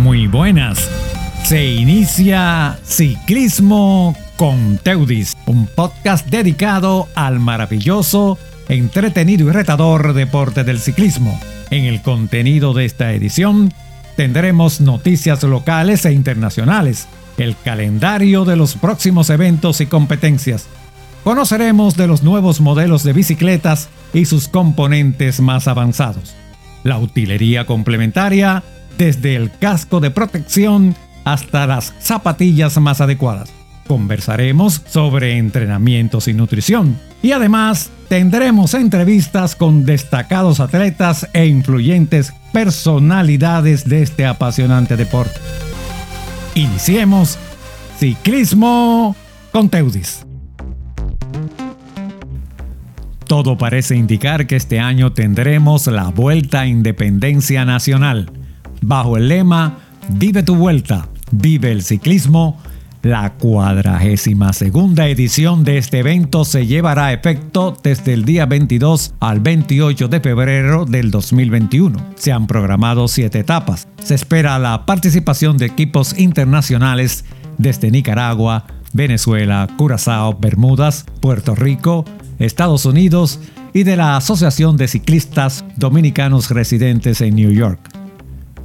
Muy buenas. Se inicia Ciclismo con Teudis, un podcast dedicado al maravilloso, entretenido y retador deporte del ciclismo. En el contenido de esta edición tendremos noticias locales e internacionales, el calendario de los próximos eventos y competencias. Conoceremos de los nuevos modelos de bicicletas y sus componentes más avanzados. La utilería complementaria desde el casco de protección hasta las zapatillas más adecuadas. Conversaremos sobre entrenamientos y nutrición. Y además tendremos entrevistas con destacados atletas e influyentes personalidades de este apasionante deporte. Iniciemos Ciclismo con Teudis. Todo parece indicar que este año tendremos la Vuelta a Independencia Nacional bajo el lema Vive tu vuelta, vive el ciclismo. La cuadragésima segunda edición de este evento se llevará a efecto desde el día 22 al 28 de febrero del 2021. Se han programado siete etapas. Se espera la participación de equipos internacionales desde Nicaragua, Venezuela, Curazao, Bermudas, Puerto Rico, Estados Unidos y de la Asociación de Ciclistas Dominicanos Residentes en New York.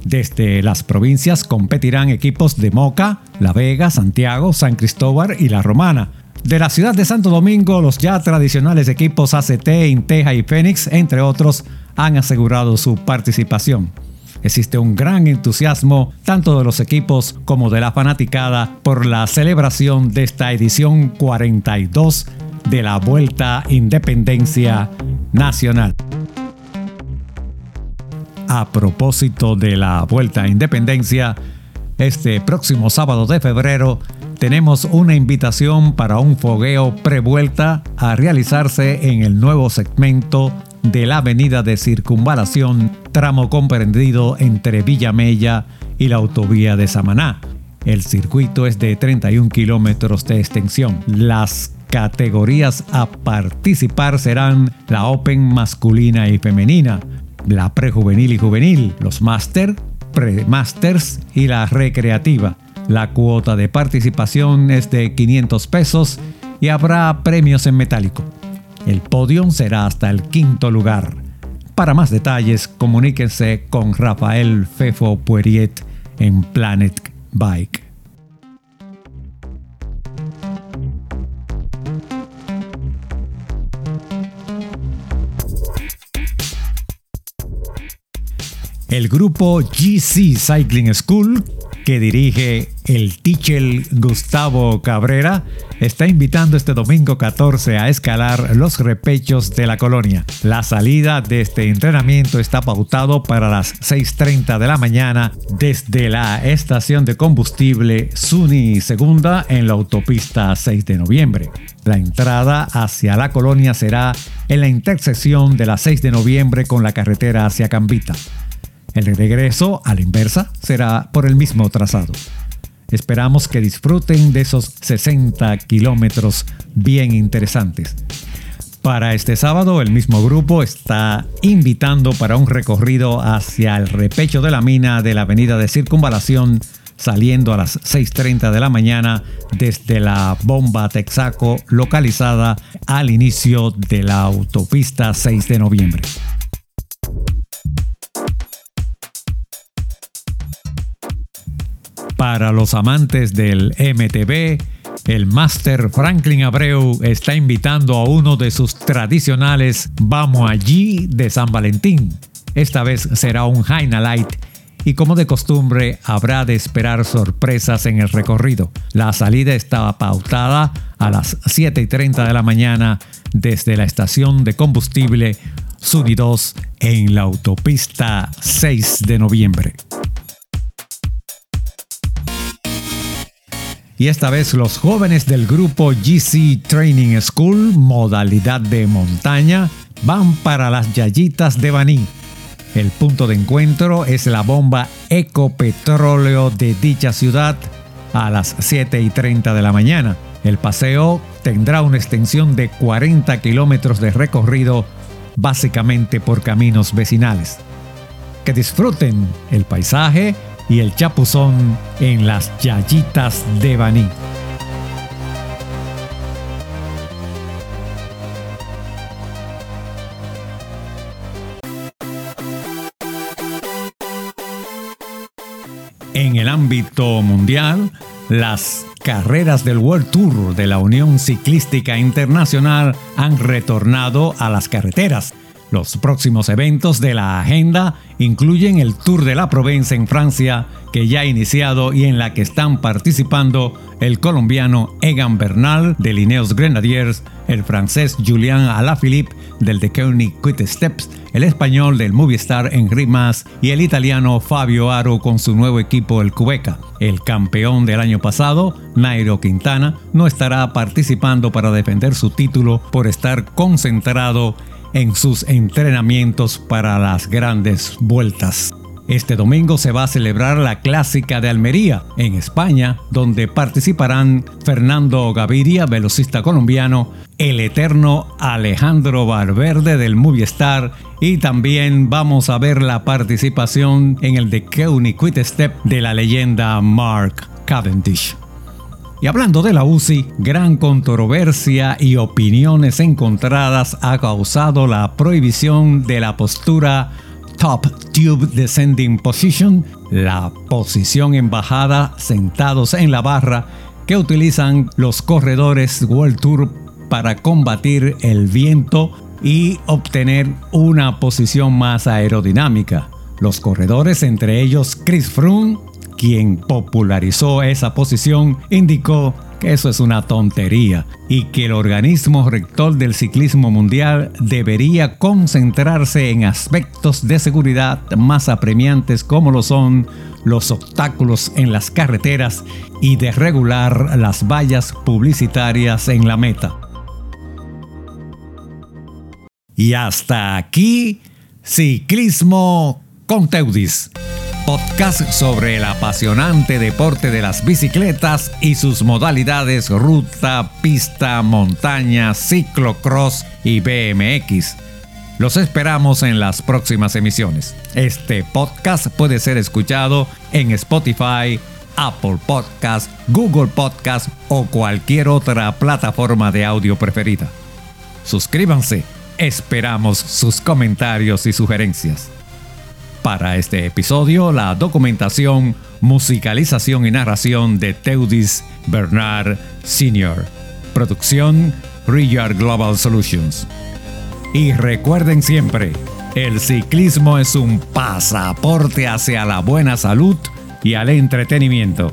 Desde las provincias competirán equipos de Moca, La Vega, Santiago, San Cristóbal y La Romana. De la ciudad de Santo Domingo, los ya tradicionales equipos ACT, Inteja y Fénix, entre otros, han asegurado su participación. Existe un gran entusiasmo tanto de los equipos como de la fanaticada por la celebración de esta edición 42 de la Vuelta Independencia Nacional. A propósito de la Vuelta a Independencia, este próximo sábado de febrero tenemos una invitación para un fogueo prevuelta a realizarse en el nuevo segmento de la avenida de circunvalación, tramo comprendido entre Villamella y la autovía de Samaná. El circuito es de 31 kilómetros de extensión. Las categorías a participar serán la Open masculina y femenina, la prejuvenil y juvenil, los máster, pre-masters y la recreativa. La cuota de participación es de 500 pesos y habrá premios en metálico. El podio será hasta el quinto lugar. Para más detalles, comuníquense con Rafael Fefo Pueriet en Planet Bike. El grupo GC Cycling School, que dirige el teacher Gustavo Cabrera, está invitando este domingo 14 a escalar los repechos de la colonia. La salida de este entrenamiento está pautado para las 6.30 de la mañana desde la estación de combustible Suni Segunda en la autopista 6 de noviembre. La entrada hacia la colonia será en la intersección de la 6 de noviembre con la carretera hacia Cambita. El regreso a la inversa será por el mismo trazado. Esperamos que disfruten de esos 60 kilómetros bien interesantes. Para este sábado el mismo grupo está invitando para un recorrido hacia el repecho de la mina de la avenida de circunvalación saliendo a las 6.30 de la mañana desde la bomba Texaco localizada al inicio de la autopista 6 de noviembre. Para los amantes del MTV, el Master Franklin Abreu está invitando a uno de sus tradicionales Vamos allí de San Valentín. Esta vez será un Jaina Light y como de costumbre habrá de esperar sorpresas en el recorrido. La salida estaba pautada a las 7 y 30 de la mañana desde la estación de combustible Suni 2 en la autopista 6 de noviembre. Y esta vez los jóvenes del grupo GC Training School, modalidad de montaña, van para las Yayitas de Baní. El punto de encuentro es la bomba Ecopetróleo de dicha ciudad a las 7 y 30 de la mañana. El paseo tendrá una extensión de 40 kilómetros de recorrido, básicamente por caminos vecinales. Que disfruten el paisaje, y el chapuzón en las Yayitas de Baní. En el ámbito mundial, las carreras del World Tour de la Unión Ciclística Internacional han retornado a las carreteras. Los próximos eventos de la agenda incluyen el Tour de la Provence en Francia, que ya ha iniciado y en la que están participando el colombiano Egan Bernal de Lineos Grenadiers, el francés Julien Alaphilippe del The Koenig Quick Steps, el español del Movistar Henri Mas y el italiano Fabio Aro con su nuevo equipo el Cubeca. El campeón del año pasado, Nairo Quintana, no estará participando para defender su título por estar concentrado en sus entrenamientos para las grandes vueltas. Este domingo se va a celebrar la Clásica de Almería, en España, donde participarán Fernando Gaviria, velocista colombiano, el eterno Alejandro Valverde del Movistar y también vamos a ver la participación en el de Keuni Quit Step de la leyenda Mark Cavendish. Y hablando de la UCI, gran controversia y opiniones encontradas ha causado la prohibición de la postura Top Tube Descending Position, la posición en bajada sentados en la barra que utilizan los corredores World Tour para combatir el viento y obtener una posición más aerodinámica. Los corredores, entre ellos Chris Froome, quien popularizó esa posición, indicó que eso es una tontería y que el organismo rector del ciclismo mundial debería concentrarse en aspectos de seguridad más apremiantes como lo son los obstáculos en las carreteras y de regular las vallas publicitarias en la meta. Y hasta aquí, Ciclismo con Teudis podcast sobre el apasionante deporte de las bicicletas y sus modalidades ruta, pista, montaña, ciclocross y BMX. Los esperamos en las próximas emisiones. Este podcast puede ser escuchado en Spotify, Apple Podcast, Google Podcast o cualquier otra plataforma de audio preferida. Suscríbanse. Esperamos sus comentarios y sugerencias. Para este episodio, la documentación, musicalización y narración de Teudis Bernard Sr. Producción Riyard Global Solutions. Y recuerden siempre, el ciclismo es un pasaporte hacia la buena salud y al entretenimiento.